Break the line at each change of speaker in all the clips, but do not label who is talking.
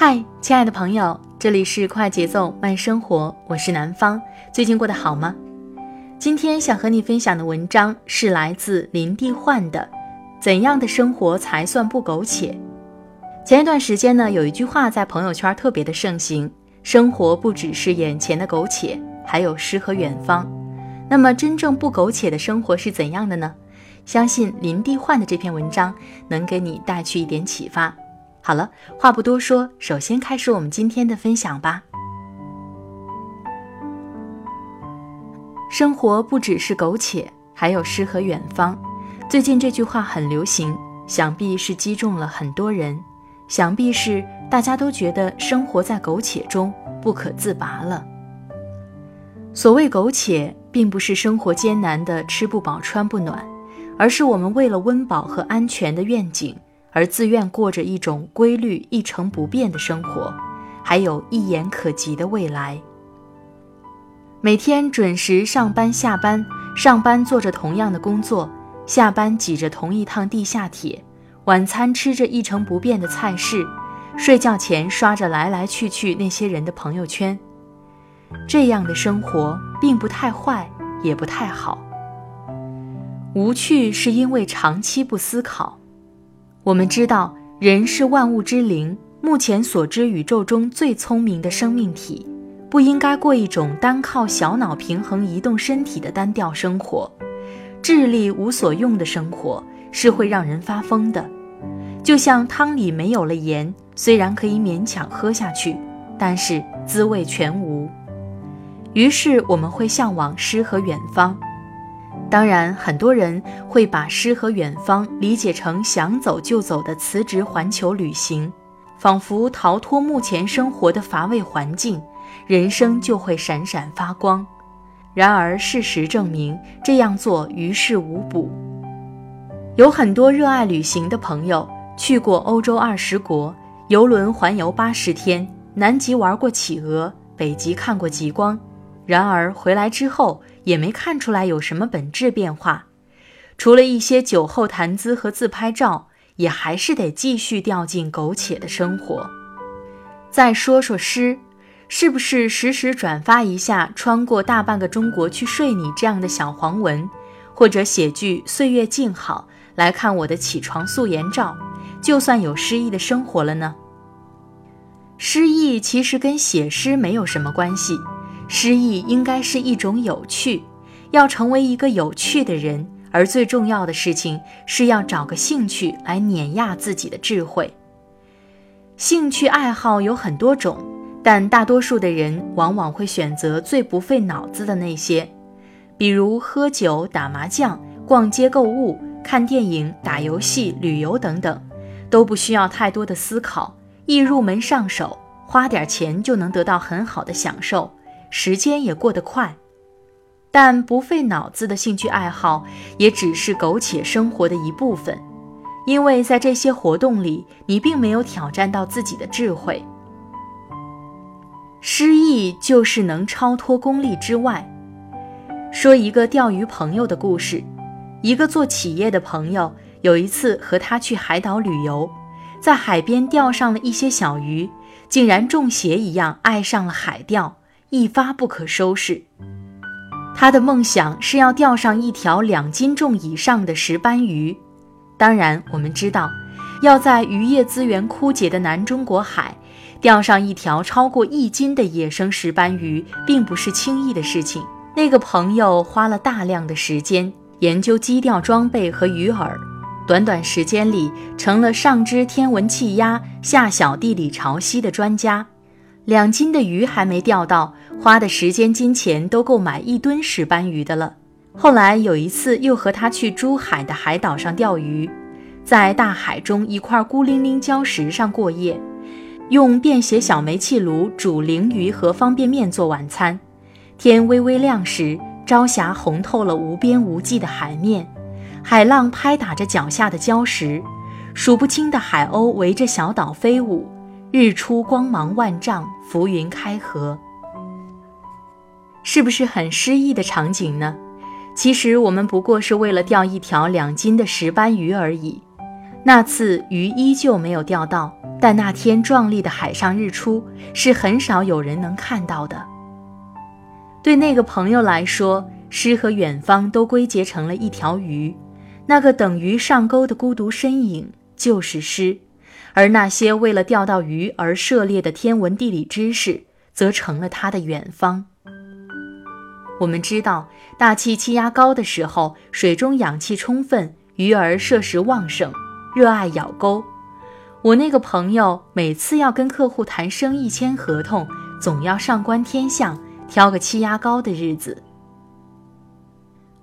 嗨，亲爱的朋友，这里是快节奏慢生活，我是南方。最近过得好吗？今天想和你分享的文章是来自林地焕的《怎样的生活才算不苟且》。前一段时间呢，有一句话在朋友圈特别的盛行：生活不只是眼前的苟且，还有诗和远方。那么，真正不苟且的生活是怎样的呢？相信林地焕的这篇文章能给你带去一点启发。好了，话不多说，首先开始我们今天的分享吧。生活不只是苟且，还有诗和远方。最近这句话很流行，想必是击中了很多人，想必是大家都觉得生活在苟且中不可自拔了。所谓苟且，并不是生活艰难的吃不饱穿不暖，而是我们为了温饱和安全的愿景。而自愿过着一种规律、一成不变的生活，还有一眼可及的未来。每天准时上班下班，上班做着同样的工作，下班挤着同一趟地下铁，晚餐吃着一成不变的菜式，睡觉前刷着来来去去那些人的朋友圈。这样的生活并不太坏，也不太好。无趣是因为长期不思考。我们知道，人是万物之灵，目前所知宇宙中最聪明的生命体，不应该过一种单靠小脑平衡移动身体的单调生活。智力无所用的生活是会让人发疯的。就像汤里没有了盐，虽然可以勉强喝下去，但是滋味全无。于是我们会向往诗和远方。当然，很多人会把诗和远方理解成想走就走的辞职环球旅行，仿佛逃脱目前生活的乏味环境，人生就会闪闪发光。然而，事实证明这样做于事无补。有很多热爱旅行的朋友去过欧洲二十国，游轮环游八十天，南极玩过企鹅，北极看过极光。然而回来之后也没看出来有什么本质变化，除了一些酒后谈资和自拍照，也还是得继续掉进苟且的生活。再说说诗，是不是时时转发一下“穿过大半个中国去睡你”这样的小黄文，或者写句“岁月静好”来看我的起床素颜照，就算有诗意的生活了呢？诗意其实跟写诗没有什么关系。诗意应该是一种有趣，要成为一个有趣的人，而最重要的事情是要找个兴趣来碾压自己的智慧。兴趣爱好有很多种，但大多数的人往往会选择最不费脑子的那些，比如喝酒、打麻将、逛街购物、看电影、打游戏、旅游等等，都不需要太多的思考，易入门上手，花点钱就能得到很好的享受。时间也过得快，但不费脑子的兴趣爱好也只是苟且生活的一部分，因为在这些活动里，你并没有挑战到自己的智慧。诗意就是能超脱功利之外，说一个钓鱼朋友的故事。一个做企业的朋友有一次和他去海岛旅游，在海边钓上了一些小鱼，竟然中邪一样爱上了海钓，一发不可收拾。他的梦想是要钓上一条两斤重以上的石斑鱼。当然，我们知道，要在渔业资源枯竭的南中国海。钓上一条超过一斤的野生石斑鱼，并不是轻易的事情。那个朋友花了大量的时间研究矶钓装备和鱼饵，短短时间里成了上知天文气压、下晓地理潮汐的专家。两斤的鱼还没钓到，花的时间金钱都够买一吨石斑鱼的了。后来有一次又和他去珠海的海岛上钓鱼，在大海中一块孤零零礁石上过夜。用便携小煤气炉煮鲮鱼和方便面做晚餐。天微微亮时，朝霞红透了无边无际的海面，海浪拍打着脚下的礁石，数不清的海鸥围着小岛飞舞。日出光芒万丈，浮云开合，是不是很诗意的场景呢？其实我们不过是为了钓一条两斤的石斑鱼而已。那次鱼依旧没有钓到，但那天壮丽的海上日出是很少有人能看到的。对那个朋友来说，诗和远方都归结成了一条鱼，那个等鱼上钩的孤独身影就是诗，而那些为了钓到鱼而涉猎的天文地理知识，则成了他的远方。我们知道，大气气压高的时候，水中氧气充分，鱼儿摄食旺盛。热爱咬钩，我那个朋友每次要跟客户谈生意、签合同，总要上观天象，挑个气压高的日子。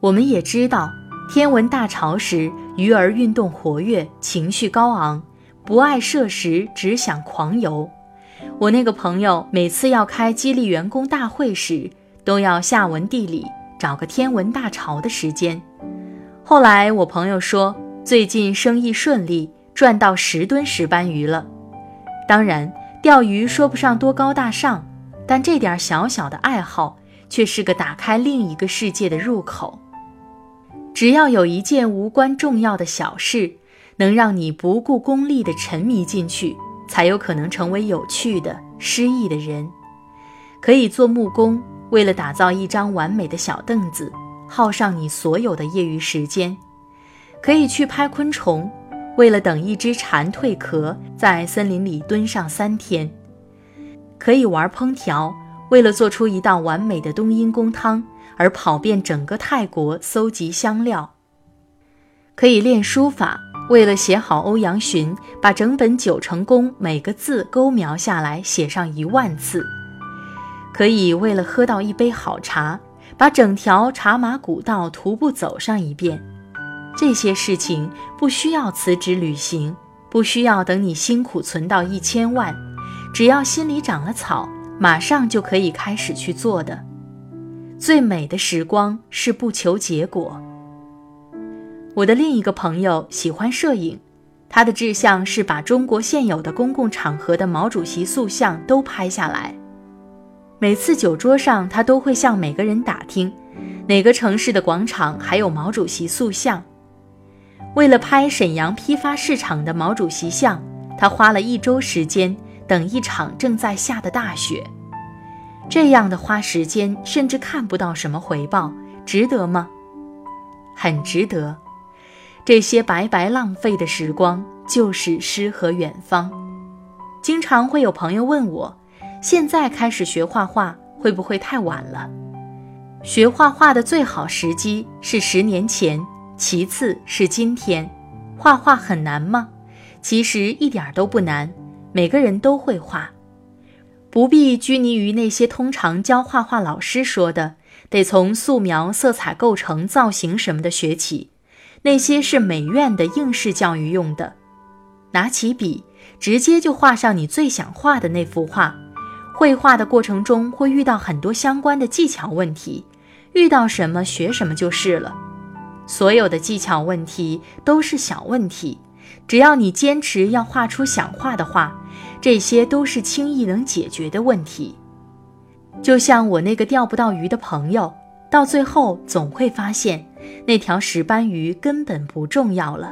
我们也知道，天文大潮时，鱼儿运动活跃，情绪高昂，不爱摄食，只想狂游。我那个朋友每次要开激励员工大会时，都要下文地理，找个天文大潮的时间。后来我朋友说。最近生意顺利，赚到十吨石斑鱼了。当然，钓鱼说不上多高大上，但这点小小的爱好却是个打开另一个世界的入口。只要有一件无关重要的小事，能让你不顾功利的沉迷进去，才有可能成为有趣的、诗意的人。可以做木工，为了打造一张完美的小凳子，耗上你所有的业余时间。可以去拍昆虫，为了等一只蝉蜕壳，在森林里蹲上三天；可以玩烹调，为了做出一道完美的冬阴功汤而跑遍整个泰国搜集香料；可以练书法，为了写好欧阳询，把整本九成宫每个字勾描下来写上一万次；可以为了喝到一杯好茶，把整条茶马古道徒步走上一遍。这些事情不需要辞职旅行，不需要等你辛苦存到一千万，只要心里长了草，马上就可以开始去做的。最美的时光是不求结果。我的另一个朋友喜欢摄影，他的志向是把中国现有的公共场合的毛主席塑像都拍下来。每次酒桌上，他都会向每个人打听，哪个城市的广场还有毛主席塑像。为了拍沈阳批发市场的毛主席像，他花了一周时间等一场正在下的大雪。这样的花时间，甚至看不到什么回报，值得吗？很值得。这些白白浪费的时光，就是诗和远方。经常会有朋友问我，现在开始学画画会不会太晚了？学画画的最好时机是十年前。其次是今天，画画很难吗？其实一点都不难，每个人都会画，不必拘泥于那些通常教画画老师说的，得从素描、色彩构成、造型什么的学起，那些是美院的应试教育用的。拿起笔，直接就画上你最想画的那幅画。绘画的过程中会遇到很多相关的技巧问题，遇到什么学什么就是了。所有的技巧问题都是小问题，只要你坚持要画出想画的画，这些都是轻易能解决的问题。就像我那个钓不到鱼的朋友，到最后总会发现，那条石斑鱼根本不重要了。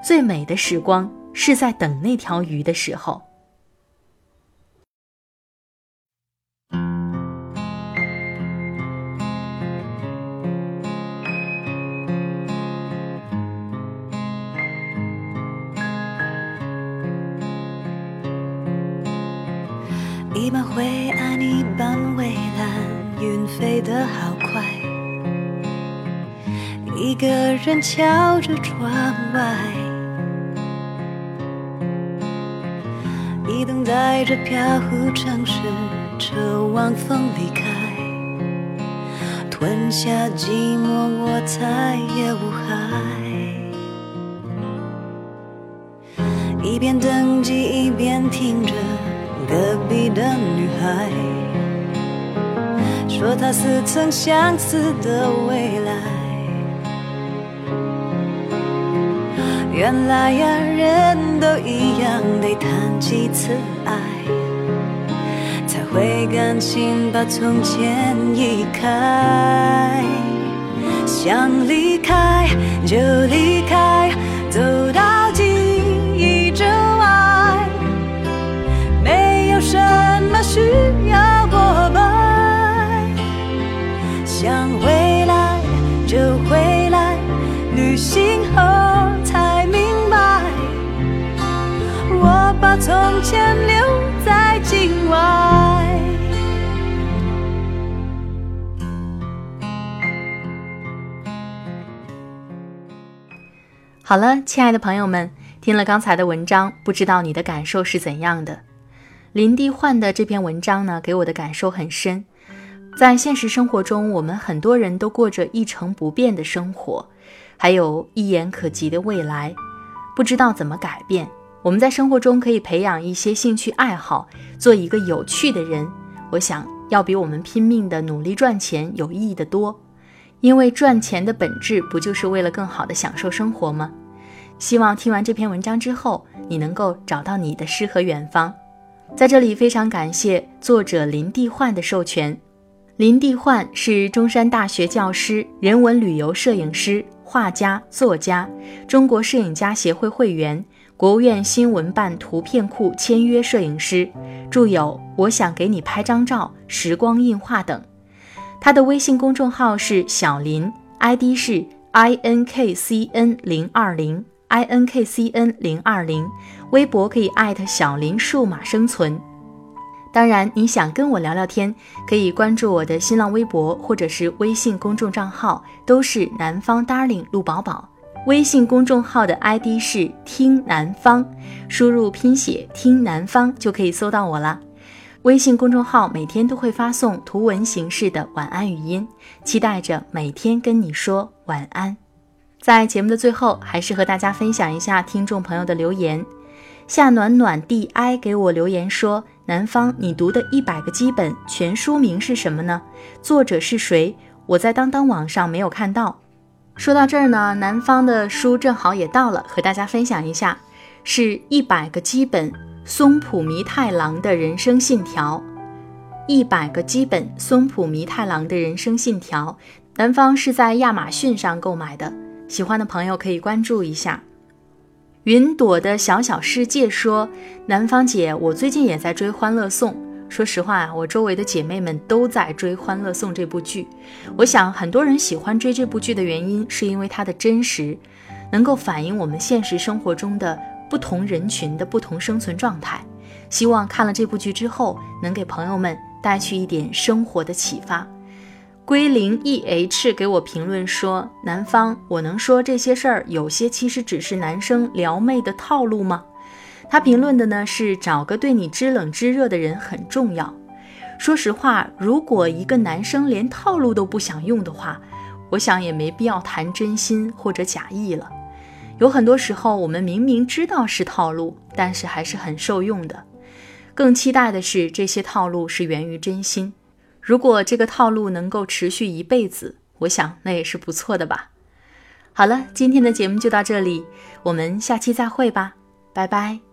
最美的时光是在等那条鱼的时候。
一半灰暗，一半蔚蓝，云飞得好快。一个人瞧着窗外，一等待着飘忽城市，车往风离开，吞下寂寞，我再也无害。一边等机，一边听着。隔壁的女孩说，他似曾相识的未来。原来呀，人都一样，得谈几次爱，才会甘心把从前移开。想离开就离开，
好了，亲爱的朋友们，听了刚才的文章，不知道你的感受是怎样的？林地焕的这篇文章呢，给我的感受很深。在现实生活中，我们很多人都过着一成不变的生活，还有一言可及的未来，不知道怎么改变。我们在生活中可以培养一些兴趣爱好，做一个有趣的人。我想要比我们拼命的努力赚钱有意义的多，因为赚钱的本质不就是为了更好的享受生活吗？希望听完这篇文章之后，你能够找到你的诗和远方。在这里非常感谢作者林地焕的授权。林地焕是中山大学教师、人文旅游摄影师、画家、作家，中国摄影家协会会员，国务院新闻办图片库签约摄影师，著有《我想给你拍张照》《时光印画》等。他的微信公众号是小林，ID 是 i n k c n 零二零。i n k c n 零二零，微博可以艾特小林数码生存。当然，你想跟我聊聊天，可以关注我的新浪微博或者是微信公众账号，都是南方 darling 陆宝宝。微信公众号的 ID 是听南方，输入拼写听南方就可以搜到我了。微信公众号每天都会发送图文形式的晚安语音，期待着每天跟你说晚安。在节目的最后，还是和大家分享一下听众朋友的留言。夏暖暖 di 给我留言说：“南方，你读的一百个基本全书名是什么呢？作者是谁？我在当当网上没有看到。”说到这儿呢，南方的书正好也到了，和大家分享一下，是一百个基本松浦弥太郎的人生信条。一百个基本松浦弥太郎的人生信条，南方是在亚马逊上购买的。喜欢的朋友可以关注一下。云朵的小小世界说：“南方姐，我最近也在追《欢乐颂》。说实话啊，我周围的姐妹们都在追《欢乐颂》这部剧。我想很多人喜欢追这部剧的原因，是因为它的真实，能够反映我们现实生活中的不同人群的不同生存状态。希望看了这部剧之后，能给朋友们带去一点生活的启发。”归零 e h 给我评论说：“南方，我能说这些事儿有些其实只是男生撩妹的套路吗？”他评论的呢是找个对你知冷知热的人很重要。说实话，如果一个男生连套路都不想用的话，我想也没必要谈真心或者假意了。有很多时候，我们明明知道是套路，但是还是很受用的。更期待的是，这些套路是源于真心。如果这个套路能够持续一辈子，我想那也是不错的吧。好了，今天的节目就到这里，我们下期再会吧，拜拜。